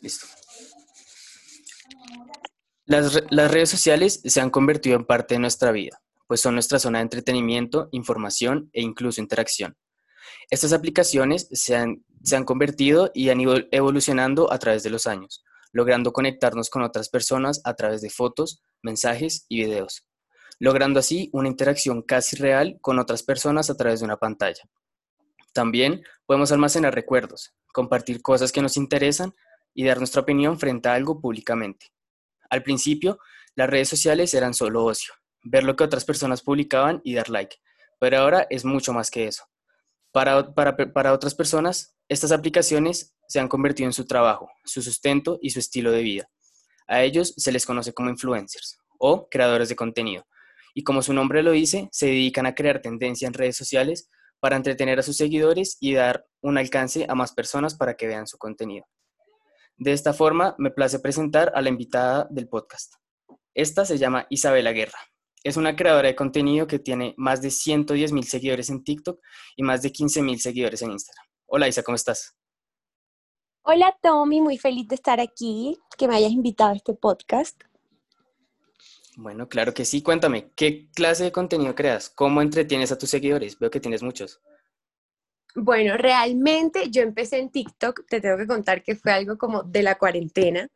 Listo. Las, redes sociales se han convertido en parte de nuestra vida, pues son nuestra zona de entretenimiento, información e incluso interacción. Estas aplicaciones se han, se han convertido y han ido evolucionando a través de los años, logrando conectarnos con otras personas a través de fotos, mensajes y videos, logrando así una interacción casi real con otras personas a través de una pantalla. También podemos almacenar recuerdos, compartir cosas que nos interesan y dar nuestra opinión frente a algo públicamente. Al principio, las redes sociales eran solo ocio, ver lo que otras personas publicaban y dar like, pero ahora es mucho más que eso. Para, para, otras personas, estas aplicaciones se han convertido en su trabajo, su sustento y su estilo de vida. A ellos se les conoce como influencers o creadores de contenido. Y como su nombre lo dice, se dedican a crear tendencia en redes sociales para entretener a sus seguidores y dar un alcance a más personas para que vean su contenido. De esta forma, me place presentar a la invitada del podcast. Esta se llama Isabela Guerra. Es una creadora de contenido que tiene más de 110 mil seguidores en TikTok y más de 15 mil seguidores en Instagram. Hola Isa, ¿cómo estás? Hola Tommy, muy feliz de estar aquí, que me hayas invitado a este podcast. Bueno, claro que sí. Cuéntame, ¿qué clase de contenido creas? ¿Cómo entretienes a tus seguidores? Veo que tienes muchos. Bueno, realmente yo empecé en TikTok, te tengo que contar que fue algo como de la cuarentena.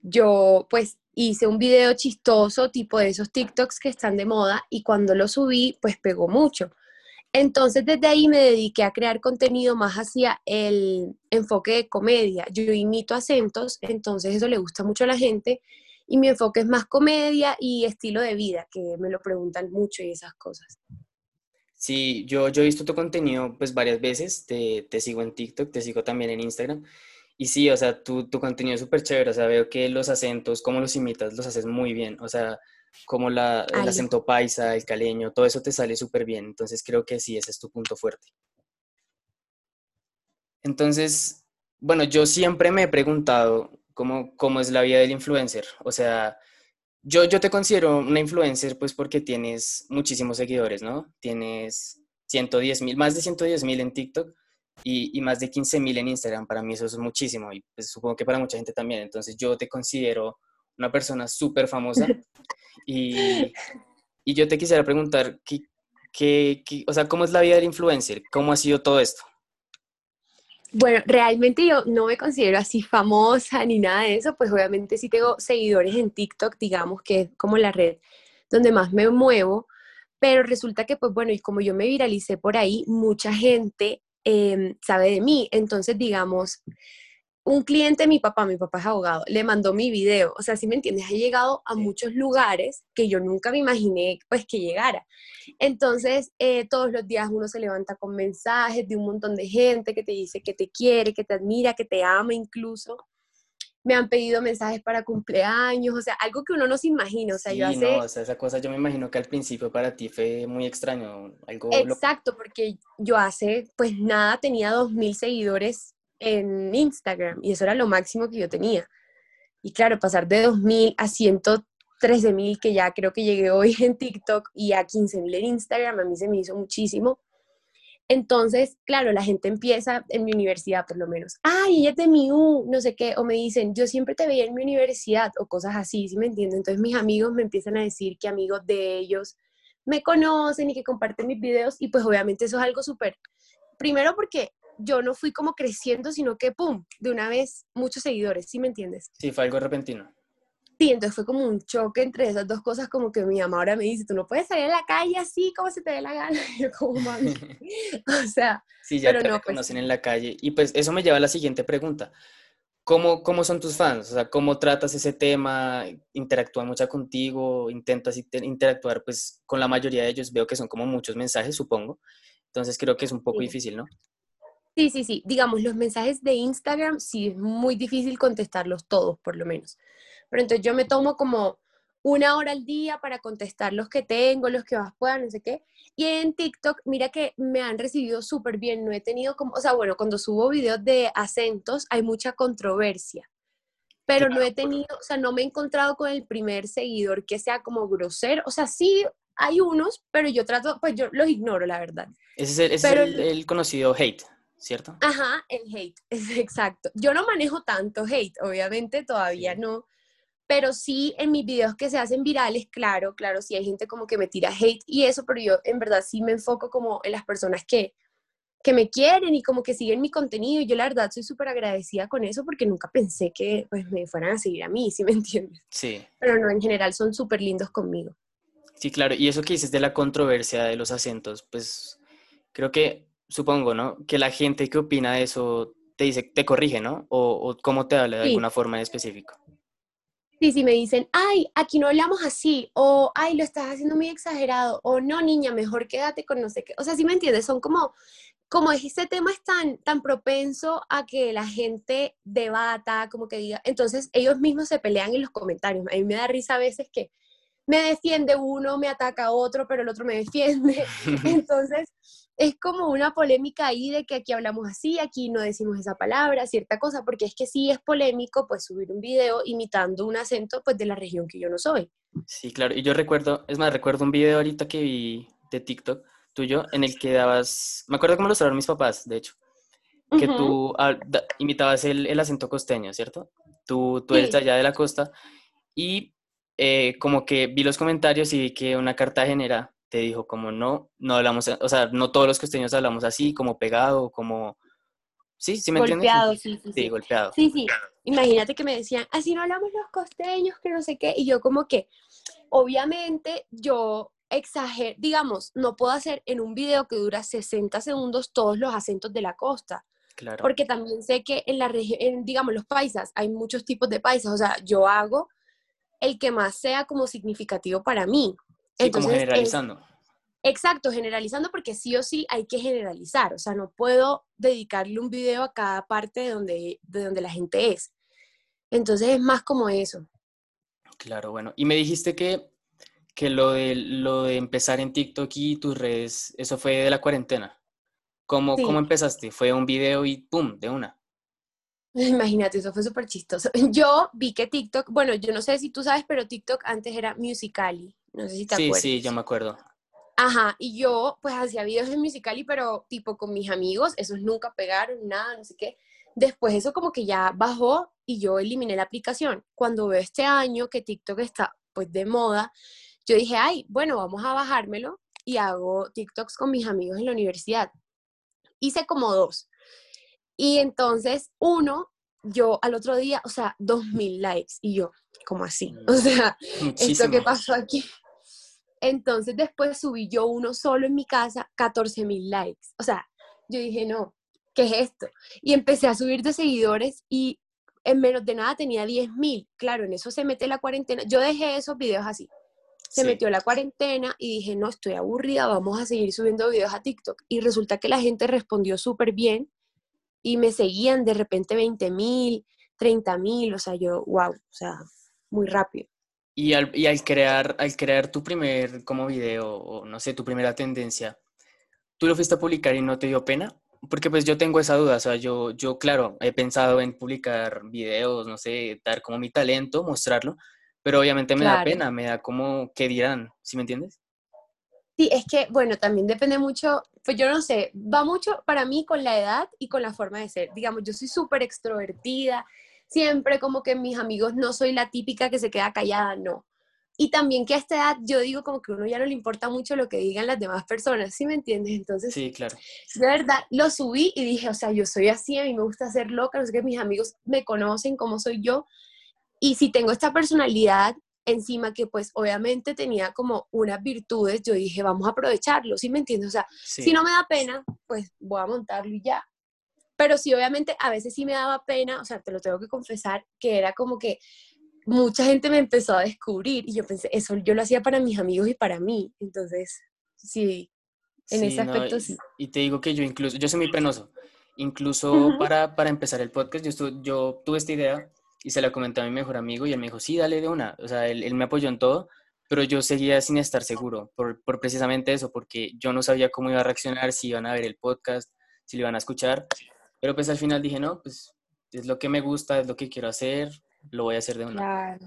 Yo pues hice un video chistoso, tipo de esos TikToks que están de moda, y cuando lo subí, pues pegó mucho. Entonces desde ahí me dediqué a crear contenido más hacia el enfoque de comedia. Yo imito acentos, entonces eso le gusta mucho a la gente, y mi enfoque es más comedia y estilo de vida, que me lo preguntan mucho y esas cosas. Sí, yo, yo he visto tu contenido pues varias veces, te, te sigo en TikTok, te sigo también en Instagram. Y sí, o sea, tu, tu contenido es súper chévere, o sea, veo que los acentos, cómo los imitas, los haces muy bien, o sea, como la, el acento paisa, el caleño, todo eso te sale súper bien, entonces creo que sí, ese es tu punto fuerte. Entonces, bueno, yo siempre me he preguntado cómo, cómo es la vida del influencer, o sea, yo, yo te considero una influencer pues porque tienes muchísimos seguidores, ¿no? Tienes 110 mil, más de 110 mil en TikTok y, y, más de 15 mil en Instagram. Para mí eso es muchísimo y pues, supongo que para mucha gente también. Entonces yo te considero una persona súper famosa y, y, yo te quisiera preguntar, ¿qué, qué, qué, o sea, ¿cómo es la vida del influencer? ¿Cómo ha sido todo esto? Bueno, realmente yo no me considero así famosa ni nada de eso, pues obviamente sí tengo seguidores en TikTok, digamos que es como la red donde más me muevo, pero resulta que pues bueno, y como yo me viralicé por ahí, mucha gente em, sabe de mí, entonces digamos, un cliente, mi papá, mi papá es abogado, le mandó mi video, o sea, si me entiendes, ha llegado a muchos lugares que yo nunca me imaginé pues que llegara. Entonces, eh, todos los días uno se levanta con mensajes de un montón de gente que te dice que te quiere, que te admira, que te ama incluso. Me han pedido mensajes para cumpleaños, o sea, algo que uno no se imagina, o sea, yo hace... no, o sea, esa cosa yo me imagino que al principio para ti fue muy extraño, algo... Exacto, porque yo hace, pues nada, tenía dos mil seguidores en Instagram y eso era lo máximo que yo tenía. Y claro, pasar de 2.000 a 113.000 que ya creo que llegué hoy en TikTok y a 15.000 en Instagram, a mí se me hizo muchísimo. Entonces, claro, la gente empieza en mi universidad por lo menos, ay, ella es de mi U, no sé qué, o me dicen, yo siempre te veía en mi universidad, o cosas así, ¿sí me entienden? Entonces mis amigos me empiezan a decir que amigos de ellos me conocen y que comparten mis videos, y pues obviamente eso es algo súper, primero porque yo no fui como creciendo, sino que, ¡pum!, de una vez muchos seguidores, ¿sí me entiendes? Sí, fue algo repentino. Sí, entonces fue como un choque entre esas dos cosas, como que mi mamá ahora me dice, tú no puedes salir a la calle así como se te dé la gana. Y yo como, mami, o sea, sí, ya te no, pues conocen en la calle. Y pues eso me lleva a la siguiente pregunta. ¿Cómo, ¿Cómo son tus fans? O sea, ¿cómo tratas ese tema? ¿Interactúan mucho contigo? ¿Intentas interactuar pues con la mayoría de ellos? Veo que son como muchos mensajes, supongo. Entonces creo que es un poco difícil, ¿no? Sí, sí, sí. Digamos, los mensajes de Instagram sí es muy difícil contestarlos todos, por lo menos. Pero entonces yo me tomo como una hora al día para contestar los que tengo, los que más puedan, no sé qué. Y en TikTok, mira que me han recibido súper bien. No he tenido como, o sea, bueno, cuando subo videos de acentos hay mucha controversia. Pero no he tenido, o sea, no me he encontrado con el primer seguidor que sea como grosero. O sea, sí hay unos, pero yo trato, pues yo los ignoro, la verdad. Ese es el, es el conocido hate. ¿Cierto? Ajá, el hate, es exacto. Yo no manejo tanto hate, obviamente todavía no, pero sí en mis videos que se hacen virales, claro, claro, sí hay gente como que me tira hate y eso, pero yo en verdad sí me enfoco como en las personas que, que me quieren y como que siguen mi contenido y yo la verdad soy súper agradecida con eso porque nunca pensé que pues me fueran a seguir a mí, ¿sí me entiendes? Sí. Pero no, en general son súper lindos conmigo. Sí, claro. Y eso que dices de la controversia de los acentos, pues creo que, supongo, ¿no? Que la gente que opina de eso te dice, te corrige, ¿no? O, o cómo te habla de alguna forma en específico. Sí, sí, me dicen, ay, aquí no hablamos así, o ay, lo estás haciendo muy exagerado, o no, niña, mejor quédate con no sé qué. O sea, sí me entiendes, son como, como este tema es tan, tan propenso a que la gente debata, como que diga, entonces ellos mismos se pelean en los comentarios. A mí me da risa a veces que me defiende uno, me ataca otro, pero el otro me defiende. Entonces, es como una polémica ahí de que aquí hablamos así, aquí no decimos esa palabra, cierta cosa, porque es que sí es polémico, pues subir un video imitando un acento, pues de la región que yo no soy. Sí, claro, y yo recuerdo, es más, recuerdo un video ahorita que vi de TikTok tuyo en el que dabas, me acuerdo cómo lo sabían mis papás, de hecho, que tú imitabas el, el, acento costeño, ¿cierto? Tú, tú eres allá de la costa y eh, como que vi los comentarios y vi que una cartagenera te dijo como no, no hablamos, o sea, no todos los costeños hablamos así, como pegado, como... Sí, sí me golpeado, entiendes. Sí, sí, sí, golpeado. Sí, sí. Imagínate que me decían, así no hablamos los costeños, que no sé qué, y yo como que, obviamente, yo exagero, digamos, no puedo hacer en un video que dura 60 segundos todos los acentos de la costa. Claro. Porque también sé que en la región, digamos, los paisas, hay muchos tipos de paisas, o sea, yo hago el que más sea como significativo para mí. Sí, como generalizando. exacto, generalizando porque sí o sí hay que generalizar, o sea, no puedo dedicarle un video a cada parte de donde, de donde la gente es. Entonces es más como eso. Claro, bueno. Y me dijiste que, que lo, de, lo de empezar en TikTok y tus redes, eso fue de la cuarentena. ¿Cómo, ¿Cómo empezaste? ¿Fue un video y pum, de una? Imagínate, eso fue súper chistoso. Yo vi que TikTok, bueno, yo no sé si tú sabes, pero TikTok antes era Musicali. No sé si te acuerdas. Sí, sí, yo me acuerdo. Ajá, y yo pues hacía videos en pero tipo con mis amigos, esos nunca pegaron, nada, no sé qué. Después eso como que ya bajó y yo eliminé la aplicación. Cuando veo este año que TikTok está pues de moda, yo dije, ay, bueno, vamos a bajármelo y hago TikToks con mis amigos en la universidad. Hice como dos. Y entonces, uno, yo al otro día, o sea, dos mil likes. Y yo, como así? O sea, ¿esto qué pasó aquí? Entonces después subí yo uno solo en mi casa, 14 mil likes. O sea, yo dije, no, ¿qué es esto? Y empecé a subir de seguidores y en menos de nada tenía 10 mil. Claro, en eso se mete la cuarentena. Yo dejé esos videos así. Se metió la cuarentena y dije, no, estoy aburrida, vamos a seguir subiendo videos a TikTok. Y resulta que la gente respondió súper bien y me seguían de repente 20 mil, 30 mil, o sea, yo, wow, o sea, muy rápido. Y al, y al, crear, al crear tu primer como video, o no sé, tu primera tendencia, ¿tú lo fuiste a publicar y no te dio pena? Porque pues yo tengo esa duda, o sea, yo, yo claro, he pensado en publicar videos, no sé, dar como mi talento, mostrarlo, pero obviamente me da pena, me da como, ¿qué dirán? ¿Sí me entiendes? Sí, es que, bueno, también depende mucho, pues yo no sé, va mucho para mí con la edad y con la forma de ser. Digamos, yo soy súper extrovertida, siempre como que mis amigos no soy la típica que se queda callada, no. Y también que a esta edad yo digo como que a uno ya no le importa mucho lo que digan las demás personas, ¿sí me entiendes? Entonces, sí, claro. De verdad, lo subí y dije, o sea, yo soy así, a mí me gusta ser loca, no sé que mis amigos me conocen como soy yo. Y si tengo esta personalidad encima que pues obviamente tenía como unas virtudes, yo dije, vamos a aprovecharlo, ¿sí me entiendes? O sea, si no me da pena, pues voy a montarlo y ya. Pero sí, obviamente, a veces sí me daba pena, o sea, te lo tengo que confesar, que era como que mucha gente me empezó a descubrir y yo pensé, eso yo lo hacía para mis amigos y para mí. Entonces, sí, en ese aspecto sí. Y te digo que yo incluso, yo soy muy penoso. Incluso para, para, empezar el podcast, yo, yo tuve esta idea y se la comenté a mi mejor amigo y él me dijo, sí, dale de una. O sea, él, él me apoyó en todo, pero yo seguía sin estar seguro por, por, precisamente eso, porque yo no sabía cómo iba a reaccionar, si iban a ver el podcast, si lo iban a escuchar. Pero pues al final dije, no, pues es lo que me gusta, es lo que quiero hacer, lo voy a hacer de una. Claro.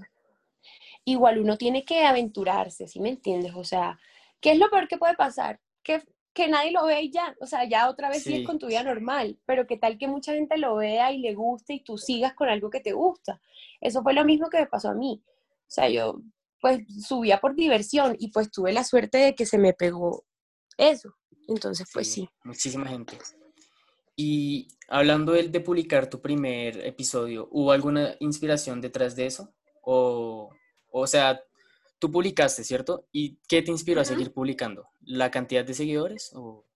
Igual uno tiene que aventurarse, ¿sí me entiendes? O sea, ¿qué es lo peor que puede pasar? Que, que nadie lo ve y ya, o sea, ya otra vez sigues con tu vida normal, pero qué tal que mucha gente lo vea y le guste y tú sigas con algo que te gusta. Eso fue lo mismo que me pasó a mí. O sea, yo pues subía por diversión y pues tuve la suerte de que se me pegó eso. Entonces, pues sí. Muchísima gente. Y hablando de, de publicar tu primer episodio, ¿hubo alguna inspiración detrás de eso? O, o sea, tú publicaste, ¿cierto? ¿Y qué te inspiró a seguir publicando? ¿La cantidad de seguidores? O...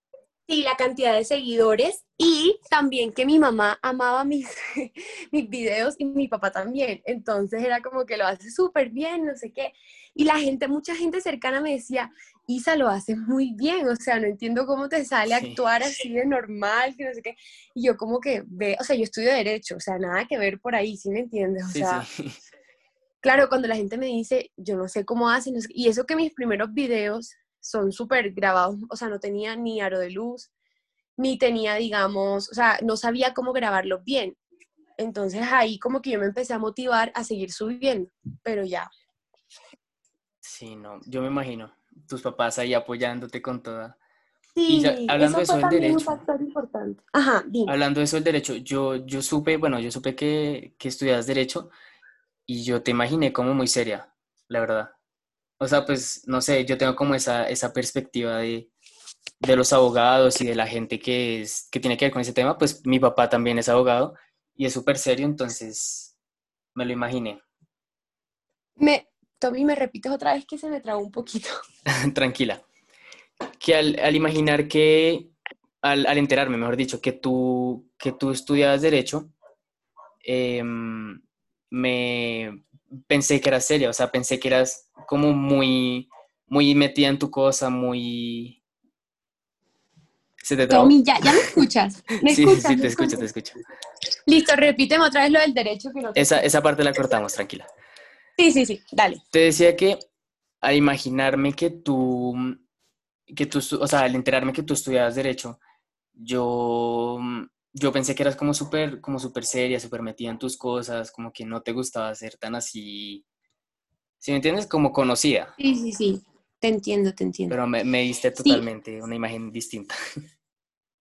Sí, la cantidad de seguidores y también que mi mamá amaba mis, mis videos y mi papá también. Entonces era como que lo hace súper bien, no sé qué. Y la gente, mucha gente cercana me decía, Isa, lo hace muy bien, o sea, no entiendo cómo te sale actuar así de normal, que no sé qué. Y yo como que ve, o sea, yo estudio Derecho, o sea, nada que ver por ahí, ¿sí me entiendes? O sea, claro, cuando la gente me dice, yo no sé cómo hacen, y eso que mis primeros videos son súper grabados, o sea, no tenía ni aro de luz, ni tenía, digamos, o sea, no sabía cómo grabarlo bien. Entonces ahí como que yo me empecé a motivar a seguir subiendo, pero ya. Sí, no, yo me imagino, tus papás ahí apoyándote con toda. Sí, hablando de eso del derecho. Un factor importante. Ajá, dime. Hablando de eso del derecho, yo, yo supe, bueno, yo supe que, que estudias derecho y yo te imaginé como muy seria, la verdad. O sea, pues, no sé, yo tengo como esa, esa perspectiva de, de los abogados y de la gente que, es, que tiene que ver con ese tema, pues mi papá también es abogado y es súper serio, entonces me lo imaginé. Me, Tommy, ¿me repites otra vez que se me trabó un poquito? Tranquila. Que al, al imaginar que, al, al, enterarme, mejor dicho, que tú, que tú estudiabas Derecho, eh, me pensé que eras seria, o sea, pensé que eras como muy, muy metida en tu cosa, muy... ¿Se te Tommy, ya, ya me escuchas. ¿Me sí, escuchas? sí, te escucho, te escucho. Listo, repíteme otra vez lo del derecho. Que no esa, esa parte la cortamos, tranquila. Sí, sí, sí, dale. Te decía que al imaginarme que tú, que tú, o sea, al enterarme que tú estudiabas derecho, yo yo pensé que eras como súper como super seria, súper metida en tus cosas, como que no te gustaba ser tan así, ¿sí me entiendes? Como conocida. Sí, sí, sí, te entiendo, te entiendo. Pero me, me diste totalmente una imagen distinta.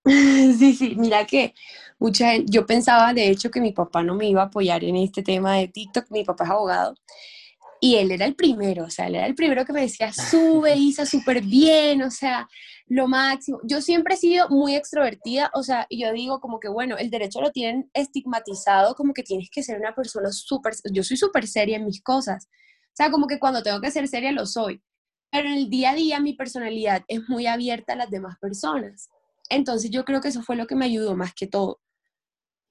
Sí, sí, mira que mucha yo pensaba de hecho que mi papá no me iba a apoyar en este tema de TikTok, mi papá es abogado, y él era el primero, o sea, él era el primero que me decía, sube Isa, súper bien, o sea, lo máximo. Yo siempre he sido muy extrovertida, o sea, yo digo como que, bueno, el derecho lo tienen estigmatizado, como que tienes que ser una persona súper, yo soy súper seria en mis cosas, o sea, como que cuando tengo que ser seria lo soy, pero en el día a día mi personalidad es muy abierta a las demás personas. Entonces yo creo que eso fue lo que me ayudó más que todo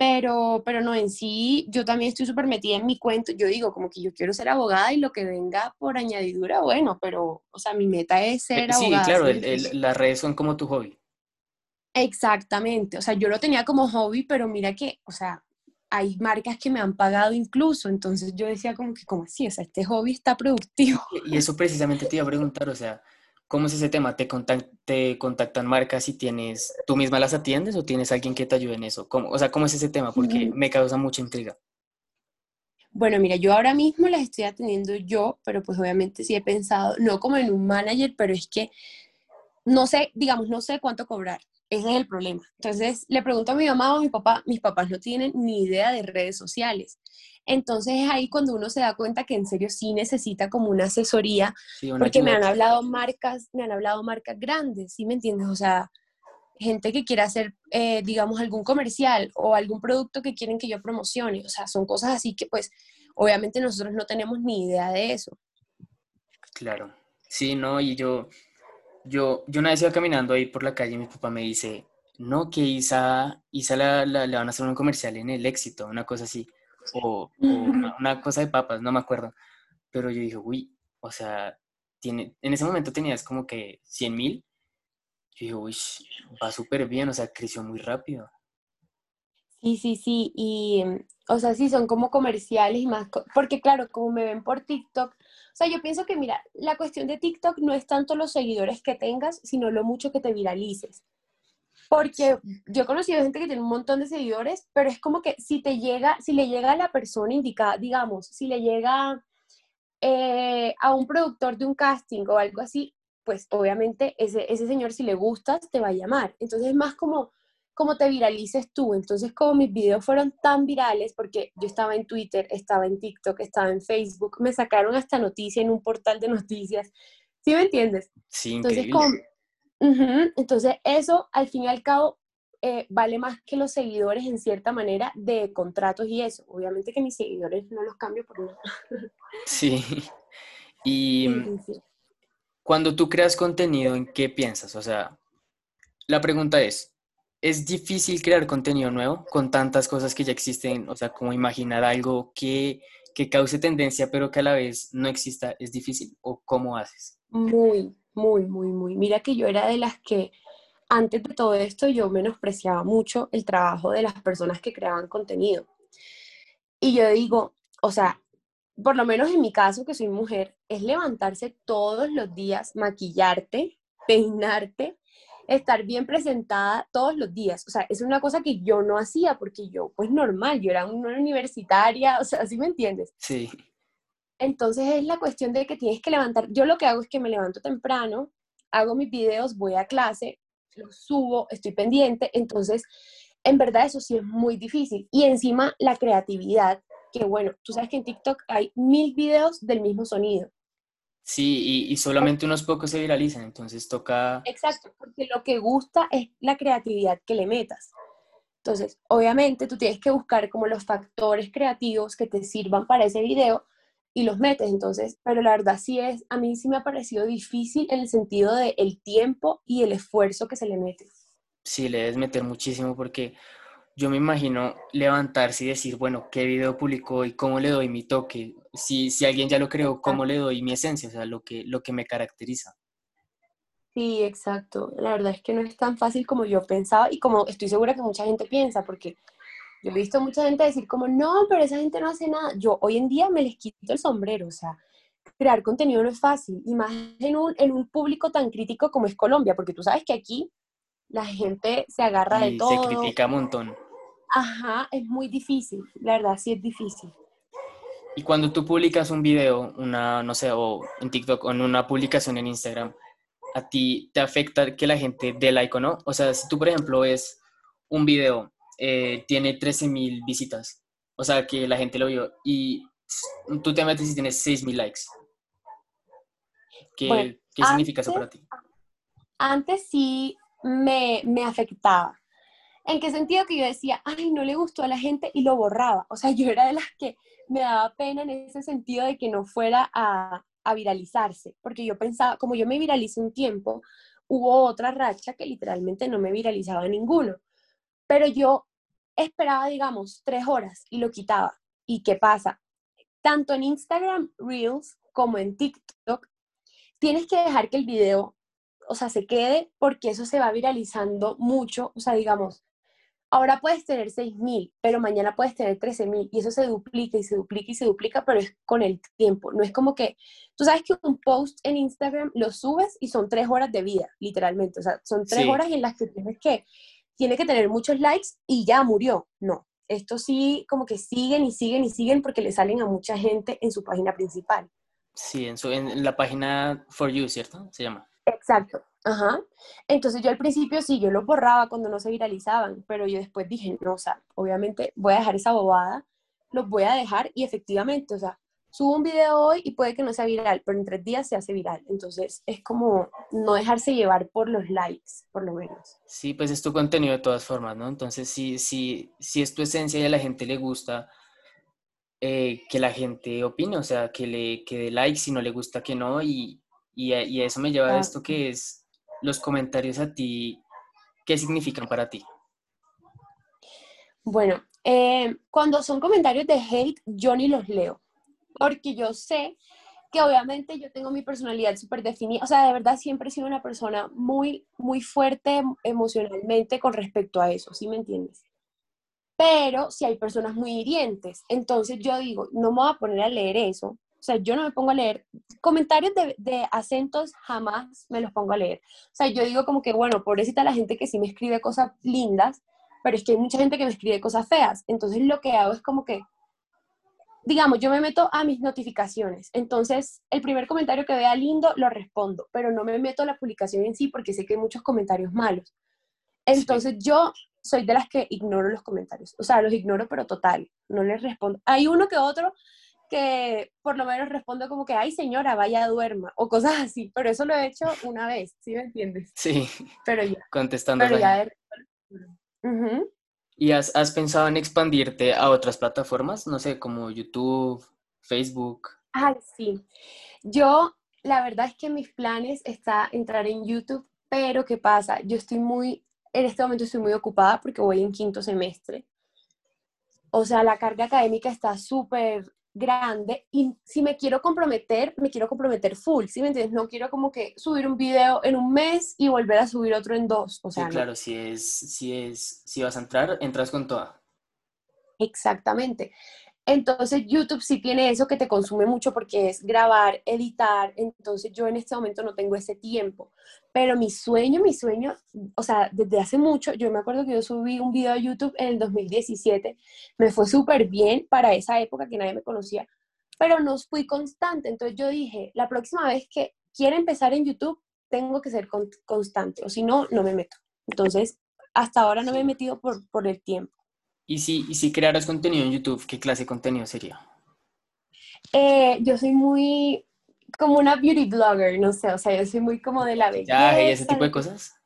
pero, pero no, en sí, yo también estoy súper metida en mi cuento. Yo digo, como que yo quiero ser abogada y lo que venga por añadidura, bueno, pero, o sea, mi meta es ser abogada. Sí, claro, las redes son como tu hobby. Exactamente, o sea, yo lo tenía como hobby, pero mira que, o sea, hay marcas que me han pagado incluso, entonces yo decía como que, como así? O sea, este hobby está productivo. Y eso precisamente te iba a preguntar, o sea, ¿Cómo es ese tema? ¿Te, ¿Te contactan marcas y tienes, tú misma las atiendes o tienes alguien que te ayude en eso? ¿Cómo, o sea, ¿cómo es ese tema? Porque me causa mucha intriga. Bueno, mira, yo ahora mismo las estoy atendiendo yo, pero pues obviamente sí he pensado, no como en un manager, pero es que no sé, digamos, no sé cuánto cobrar. Ese es el problema. Entonces le pregunto a mi mamá o a mi papá, mis papás no tienen ni idea de redes sociales. Entonces es ahí cuando uno se da cuenta que en serio sí necesita como una asesoría, porque me han hablado marcas, me han hablado marcas grandes, ¿sí me entiendes? O sea, gente que quiera hacer, eh, digamos, algún comercial o algún producto que quieren que yo promocione. O sea, son cosas así que pues obviamente nosotros no tenemos ni idea de eso. Claro. Sí, no, y yo, yo, yo una vez iba caminando ahí por la calle y mi papá me dice, no, que Isa, Isa la, le van a hacer un comercial en el éxito, una cosa así o, una cosa de papas, no me acuerdo. Pero yo dije, uy, o sea, tiene, en ese momento tenías como que 100 mil. Yo dije, uy, va súper bien, o sea, creció muy rápido. Sí, sí, sí, y, o sea, sí, son como comerciales y más, porque claro, como me ven por TikTok, o sea, yo pienso que, mira, la cuestión de TikTok no es tanto los seguidores que tengas, sino lo mucho que te viralices. Porque yo he conocido gente que tiene un montón de seguidores, pero es como que si te llega, si le llega a la persona indicada, digamos, si le llega eh, a un productor de un casting o algo así, pues obviamente ese, ese señor si le gustas te va a llamar. Entonces es más como como te viralices tú. Entonces, como mis videos fueron tan virales, porque yo estaba en Twitter, estaba en TikTok, estaba en Facebook, me sacaron hasta noticia en un portal de noticias. ¿Sí me entiendes? Sí, entonces, eso al fin y al cabo eh, vale más que los seguidores en cierta manera de contratos y eso. Obviamente que mis seguidores no los cambio por nada. Sí. Y cuando tú creas contenido, ¿en qué piensas? O sea, la pregunta es, ¿es difícil crear contenido nuevo con tantas cosas que ya existen? O sea, como imaginar algo que, que cause tendencia, pero que a la vez no exista, ¿es difícil? ¿O cómo haces? Muy, muy, muy, muy. Mira que yo era de las que antes de todo esto yo menospreciaba mucho el trabajo de las personas que creaban contenido. Y yo digo, o sea, por lo menos en mi caso, que soy mujer, es levantarse todos los días, maquillarte, peinarte, estar bien presentada todos los días. O sea, es una cosa que yo no hacía porque yo, pues normal, yo era una universitaria, o sea, ¿sí me entiendes? Sí. Entonces es la cuestión de que tienes que levantar. Yo lo que hago es que me levanto temprano, hago mis videos, voy a clase, los subo, estoy pendiente, entonces en verdad eso sí es muy difícil. Y encima la creatividad, que bueno, tú sabes que en TikTok hay mil videos del mismo sonido. Sí, y, solamente unos pocos se viralizan, entonces toca... Exacto, porque lo que gusta es la creatividad que le metas. Entonces, obviamente tú tienes que buscar como los factores creativos que te sirvan para ese video y los metes. Entonces, pero la verdad sí es, a mí sí me ha parecido difícil en el sentido de el tiempo y el esfuerzo que se le mete. Sí, le debes meter muchísimo porque yo me imagino levantarse y decir, bueno, ¿qué video publicó y cómo le doy mi toque? Si, si alguien ya lo creó, ¿cómo le doy mi esencia? O sea, lo que, lo que me caracteriza. Sí, exacto. La verdad es que no es tan fácil como yo pensaba y como estoy segura que mucha gente piensa, porque yo he visto mucha gente decir como, no, pero esa gente no hace nada. Yo hoy en día me les quito el sombrero, o sea, crear contenido no es fácil, y más en un, en un público tan crítico como es Colombia, porque tú sabes que aquí la gente se agarra de todo. Se critica un montón. Ajá, es muy difícil, la verdad sí es difícil. Y cuando tú publicas un video, una, no sé, o en TikTok o en una publicación en Instagram, ¿a ti te afecta que la gente dé like o no? O sea, si tú, por ejemplo, ves un video eh, tiene 13.000 visitas. O sea, que la gente lo vio. Y tú te metes y tienes 6.000 likes. ¿Qué, ¿qué significa eso para ti? Antes sí me, me afectaba. ¿En qué sentido? Que yo decía, ay, no le gustó a la gente y lo borraba. O sea, yo era de las que me daba pena en ese sentido de que no fuera a, a viralizarse. Porque yo pensaba, como yo me viralicé un tiempo, hubo otra racha que literalmente no me viralizaba ninguno. Pero yo esperaba, digamos, tres horas y lo quitaba. ¿Y qué pasa? Tanto en Instagram Reels como en TikTok, tienes que dejar que el video, o sea, se quede porque eso se va viralizando mucho. O sea, digamos, ahora puedes tener 6.000, pero mañana puedes tener 13.000 y eso se duplica y se duplica y se duplica, pero es con el tiempo. No es como que, tú sabes que un post en Instagram lo subes y son tres horas de vida, literalmente. O sea, son tres horas en las que tienes que tiene que tener muchos likes y ya murió. No, esto sí como que siguen y siguen y siguen porque le salen a mucha gente en su página principal. Sí, en, su, en la página For You, ¿cierto? Se llama. Exacto, ajá. Entonces yo al principio sí, yo lo borraba cuando no se viralizaban, pero yo después dije, no, o sea, obviamente voy a dejar esa bobada, los voy a dejar y efectivamente, o sea, subo un video hoy y puede que no sea viral, pero en tres días se hace viral. Entonces es como no dejarse llevar por los likes, por lo menos. Sí, pues es tu contenido de todas formas, ¿no? Entonces si, si, si es tu esencia y a la gente le gusta, eh, que la gente opine, o sea, que le que dé like, si no le gusta que no, y, y, y eso me lleva a esto que es los comentarios a ti, ¿qué significan para ti? Bueno, eh, cuando son comentarios de hate, yo ni los leo porque yo sé que obviamente yo tengo mi personalidad súper definida, o sea, de verdad siempre he sido una persona muy, muy fuerte emocionalmente con respecto a eso, ¿sí me entiendes? Pero si hay personas muy hirientes, entonces yo digo, no me voy a poner a leer eso, o sea, yo no me pongo a leer comentarios de, de, acentos, jamás me los pongo a leer. O sea, yo digo como que, bueno, pobrecita la gente que sí me escribe cosas lindas, pero es que hay mucha gente que me escribe cosas feas. Entonces lo que hago es como que digamos, yo me meto a mis notificaciones, entonces el primer comentario que vea lindo lo respondo, pero no me meto a la publicación en sí porque sé que hay muchos comentarios malos. Entonces yo soy de las que ignoro los comentarios, o sea, los ignoro pero total, no les respondo. Hay uno que otro que por lo menos respondo como que, ay señora, vaya duerma, o cosas así, pero eso lo he hecho una vez, ¿sí me entiendes? Sí. Pero ya. Contestando. Pero ya ¿Y has, has, pensado en expandirte a otras plataformas? No sé, como YouTube, Facebook. Ay, sí. Yo, la verdad es que mis planes está entrar en YouTube, pero ¿qué pasa? Yo estoy muy, en este momento estoy muy ocupada porque voy en quinto semestre. O sea, la carga académica está súper grande y si me quiero comprometer, me quiero comprometer full, ¿sí me entiendes? No quiero como que subir un video en un mes y volver a subir otro en dos, o sea, sí, claro, si es, si es, si vas a entrar, entras con toda. Exactamente. Entonces YouTube sí tiene eso que te consume mucho porque es grabar, editar, entonces yo en este momento no tengo ese tiempo, pero mi sueño, mi sueño, o sea, desde hace mucho, yo me acuerdo que yo subí un video a YouTube en el 2017, me fue súper bien para esa época que nadie me conocía, pero no fui constante, entonces yo dije, la próxima vez que quiera empezar en YouTube, tengo que ser constante, o si no, no me meto. Entonces, hasta ahora no me he metido por, por el tiempo. ¿Y si, y si crearas contenido en YouTube, qué clase de contenido sería? Eh, yo soy muy como una beauty blogger, no sé, o sea, yo soy muy como de la belleza. ¿Y ese tipo de cosas?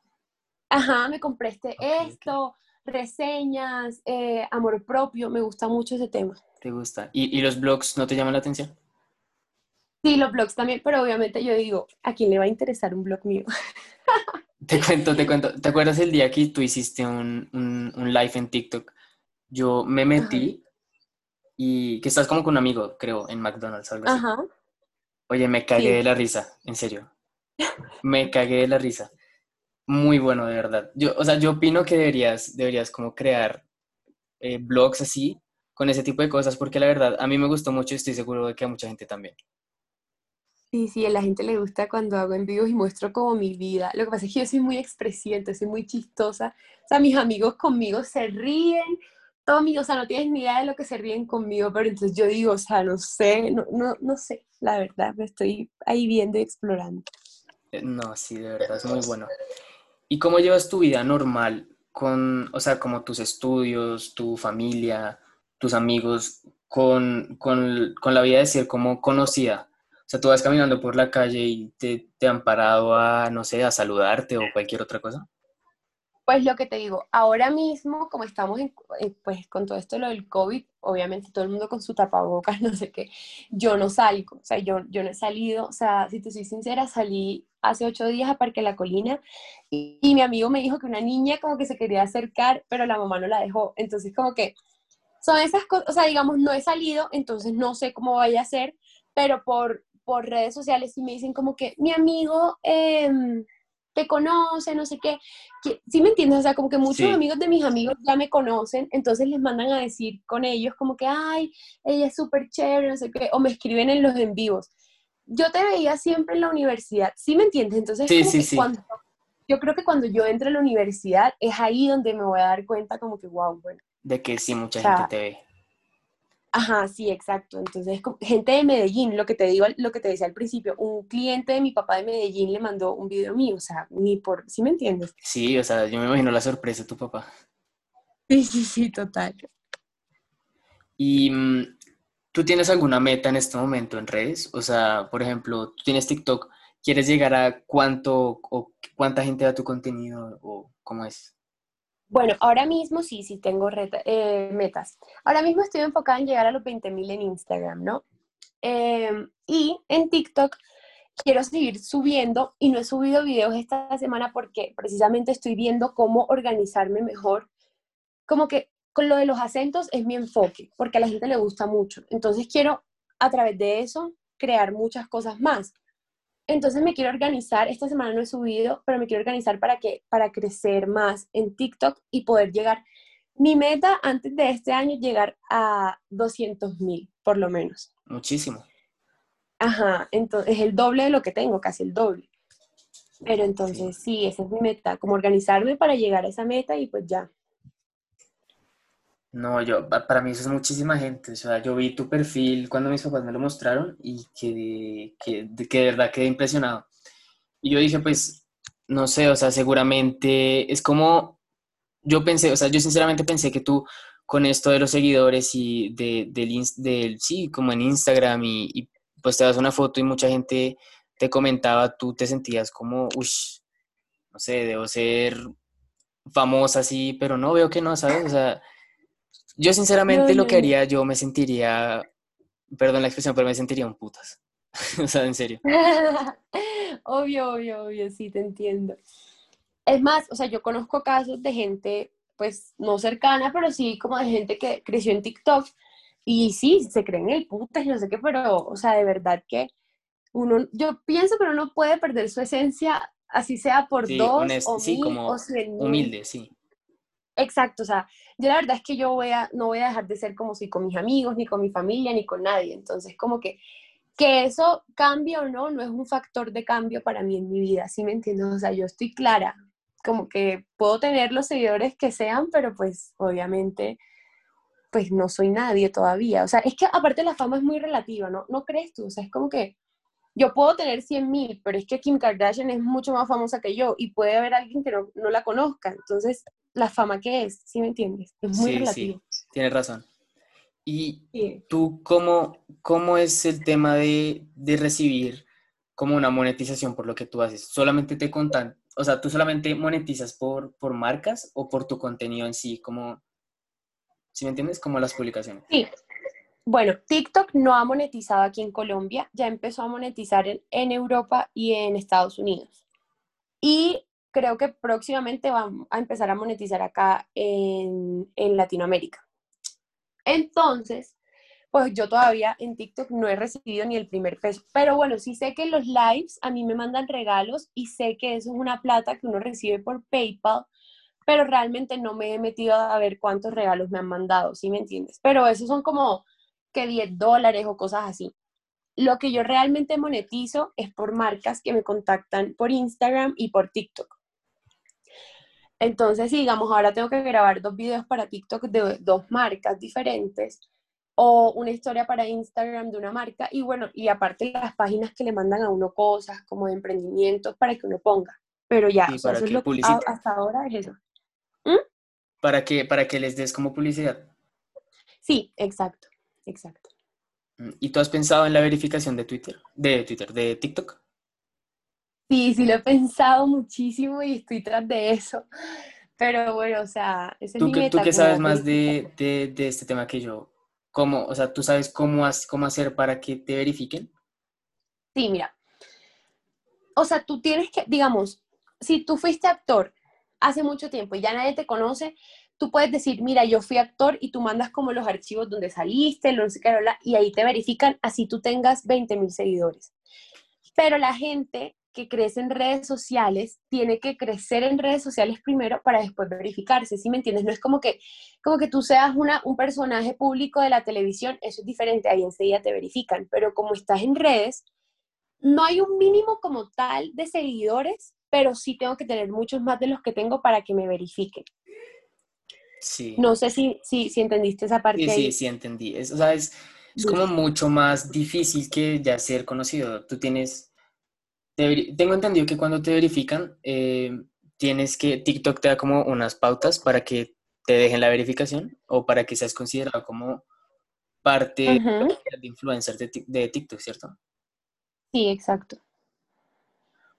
Ajá, me compré este esto, reseñas, eh, amor propio, me gusta mucho ese tema. ¿Te gusta? ¿Y, ¿Y los blogs no te llaman la atención? Sí, los blogs también, pero obviamente yo digo, ¿a quién le va a interesar un blog mío? te cuento, te cuento. ¿Te acuerdas el día que tú hiciste un, un, un live en TikTok yo me metí y que estás como con un amigo, creo, en McDonald's, algo así. Ajá. Oye, me cagué de la risa, en serio. Me cagué de la risa. Muy bueno, de verdad. Yo, o sea, yo opino que deberías, deberías como crear eh, blogs así, con ese tipo de cosas, porque la verdad, a mí me gustó mucho y estoy seguro de que a mucha gente también. Sí, sí, a la gente le gusta cuando hago en vivos y muestro como mi vida. Lo que pasa es que yo soy muy expresiva, soy muy chistosa. O sea, mis amigos conmigo se ríen, todo o sea, no tienes ni idea de lo que se ríen conmigo, pero entonces yo digo, o sea, no sé, no, no, no sé, la verdad, me estoy ahí viendo y explorando. Eh, no, sí, de verdad, es muy bueno. ¿Y cómo llevas tu vida normal con, o sea, como tus estudios, tu familia, tus amigos, con, con, con la vida de ser como conocida? O sea, tú vas caminando por la calle y te, te han parado a, no sé, a saludarte o cualquier otra cosa. Pues lo que te digo, ahora mismo, como estamos pues con todo esto lo del COVID, obviamente todo el mundo con su tapabocas, no sé qué, yo no salgo, o sea, yo, yo no he salido, o sea, si te soy sincera, salí hace ocho días a Parque La Colina y, mi amigo me dijo que una niña como que se quería acercar, pero la mamá no la dejó, entonces como que son esas cosas, o sea, digamos, no he salido, entonces no sé cómo vaya a ser, pero por, por redes sociales sí me dicen como que mi amigo... Eh, te conoce, no sé qué. ¿Sí me entiendes? O sea, como que muchos amigos de mis amigos ya me conocen, entonces les mandan a decir con ellos como que, ay, ella es súper chévere, no sé qué, o me escriben en los en vivos. Yo te veía siempre en la universidad, ¿sí me entiendes? Entonces, sí, sí, sí. Cuando, yo creo que cuando yo entre a la universidad es ahí donde me voy a dar cuenta como que, wow, bueno. De que sí, mucha gente te ve. Ajá, sí, exacto. Entonces, gente de Medellín, lo que te digo, lo que te decía al principio, un cliente de mi papá de Medellín le mandó un video mío, o sea, ni por, ¿sí me entiendes? Sí, o sea, yo me imagino la sorpresa de tu papá. Sí, sí, sí, total. ¿Y mm, tú tienes alguna meta en este momento en redes? O sea, por ejemplo, tú tienes TikTok, ¿quieres llegar a cuánto o cuánta gente da tu contenido o cómo es? Bueno, ahora mismo sí, sí tengo eh, metas. Ahora mismo estoy enfocada en llegar a los 20.000 en Instagram, ¿no? Em, y en TikTok quiero seguir subiendo y no he subido videos esta semana porque precisamente estoy viendo cómo organizarme mejor. Como que con lo de los acentos es mi enfoque, porque a la gente le gusta mucho. Entonces quiero a través de eso crear muchas cosas más. Entonces me quiero organizar, esta semana no he subido, pero me quiero organizar para que para crecer más en TikTok y poder llegar. Mi meta antes de este año es llegar a 200 mil, por lo menos. Muchísimo. Ajá, entonces es el doble de lo que tengo, casi el doble. Pero entonces sí. esa es mi meta, como organizarme para llegar a esa meta y pues ya. No, yo, para mí eso es muchísima gente. O sea, yo vi tu perfil cuando mis papás me lo mostraron y que, que, que de verdad quedé impresionado. Y yo dije, pues, no sé, o sea, seguramente es como, yo pensé, o sea, yo sinceramente pensé que tú con esto de los seguidores y de, del, del sí, como en Instagram y, y, pues te das una foto y mucha gente te comentaba, tú te sentías como, uff, no sé, debo ser famosa así, pero no, veo que no, ¿sabes? O sea, yo sinceramente lo que haría, yo me sentiría, perdón la expresión, pero me sentiría un putas. o sea, en serio. obvio, obvio, obvio, sí, te entiendo. Es más, o sea, yo conozco casos de gente, pues, no cercana, pero sí como de gente que creció en TikTok y sí, se creen el putas y no sé qué, pero, o sea, de verdad que uno, yo pienso que uno no puede perder su esencia, así sea por dos o sí, como humilde, sí. Exacto, o sea, yo la verdad es que yo voy a, no voy a dejar de ser como soy con mis amigos, ni con mi familia, ni con nadie. Entonces, como que que eso cambie o no, no es un factor de cambio para mí en mi vida, ¿sí me entiendes? O sea, yo estoy clara, como que puedo tener los seguidores que sean, pero pues obviamente, pues no soy nadie todavía. O sea, es que aparte la fama es muy relativa, ¿no? ¿No crees tú? O sea, es como que yo puedo tener 100 mil, pero es que Kim Kardashian es mucho más famosa que yo y puede haber alguien que no, no la conozca. Entonces, la fama que es, ¿sí me entiendes? Es muy relativo. Sí, tienes razón. ¿Y tú cómo, cómo es el tema de, de, recibir como una monetización por lo que tú haces? ¿Solamente te contan, o sea, tú solamente monetizas por, por marcas o por tu contenido en sí? Como, ¿Sí me entiendes? Como las publicaciones. Sí, bueno, TikTok no ha monetizado aquí en Colombia, ya empezó a monetizar en, Europa y en Estados Unidos. Y creo que próximamente va a empezar a monetizar acá en, en Latinoamérica. Entonces, pues yo todavía en TikTok no he recibido ni el primer peso, pero bueno, sí sé que los lives a mí me mandan regalos y sé que eso es una plata que uno recibe por PayPal, pero realmente no me he metido a ver cuántos regalos me han mandado, ¿sí me entiendes? Pero esos son como que 10 dólares o cosas así. Lo que yo realmente monetizo es por marcas que me contactan por Instagram y por TikTok. Entonces, digamos, ahora tengo que grabar dos videos para TikTok de dos marcas diferentes o una historia para Instagram de una marca y bueno, y aparte las páginas que le mandan a uno cosas como de emprendimientos para que uno ponga. Pero ya, eso es lo que hasta ahora es eso. ¿Mm? Para que, para que les des como publicidad. Sí, exacto exacto. Mm, ¿Y tú has pensado en la verificación de Twitter? De Twitter, de TikTok. Sí, sí lo he pensado muchísimo y estoy tras de eso. Pero bueno, o sea, ¿Tú, es mi ¿Tú qué sabes más de, de, de, este tema que yo? ¿Cómo, o sea, tú sabes cómo, cómo hacer para que te verifiquen? Sí, mira. O sea, tú tienes que, digamos, si tú fuiste actor hace mucho tiempo y ya nadie te conoce, tú puedes decir, mira, yo fui actor y tú mandas como los archivos donde saliste, no sé qué, y ahí te verifican, así tú tengas 20 mil seguidores. Pero la gente que crece en redes sociales tiene que crecer en redes sociales primero para después verificarse, ¿sí me entiendes? No es como que, como que tú seas una, un personaje público de la televisión, eso es diferente, ahí enseguida te verifican, pero como estás en redes, no hay un mínimo como tal de seguidores, pero sí tengo que tener muchos más de los que tengo para que me verifiquen. No sé si, si, si entendiste esa parte. Sí, sí, sí, entendí. Es, o sea, es, es como mucho más difícil que ya ser conocido. Tú tienes, tengo entendido que cuando te verifican, eh, tienes que, TikTok te da como unas pautas para que te dejen la verificación o para que seas considerado como parte de influencer de, de TikTok, ¿cierto? Sí, exacto.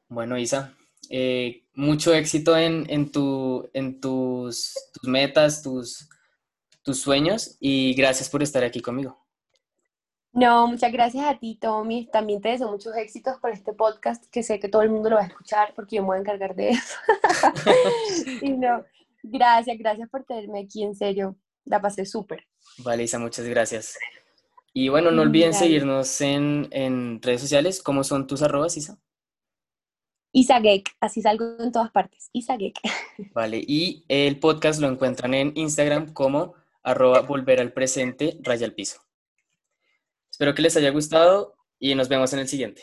Bueno, Isa, eh, mucho éxito en, en, tu, en tus, tus metas, tus, tus sueños y gracias por estar aquí conmigo. No, muchas gracias a ti, Tommy. También te deseo muchos éxitos con este podcast, que sé que todo el mundo lo va a escuchar porque yo me voy a encargar de eso. y no, gracias, gracias por tenerme aquí, en serio. La pasé súper. Vale, Isa, muchas gracias. Y bueno, no olviden seguirnos en, en redes sociales. ¿Cómo son tus arrobas, Isa? Isagek, así salgo en todas partes, Isagek. Vale, y el podcast lo encuentran en Instagram como arroba volver al presente, raya al piso. Espero que les haya gustado y nos vemos en el siguiente.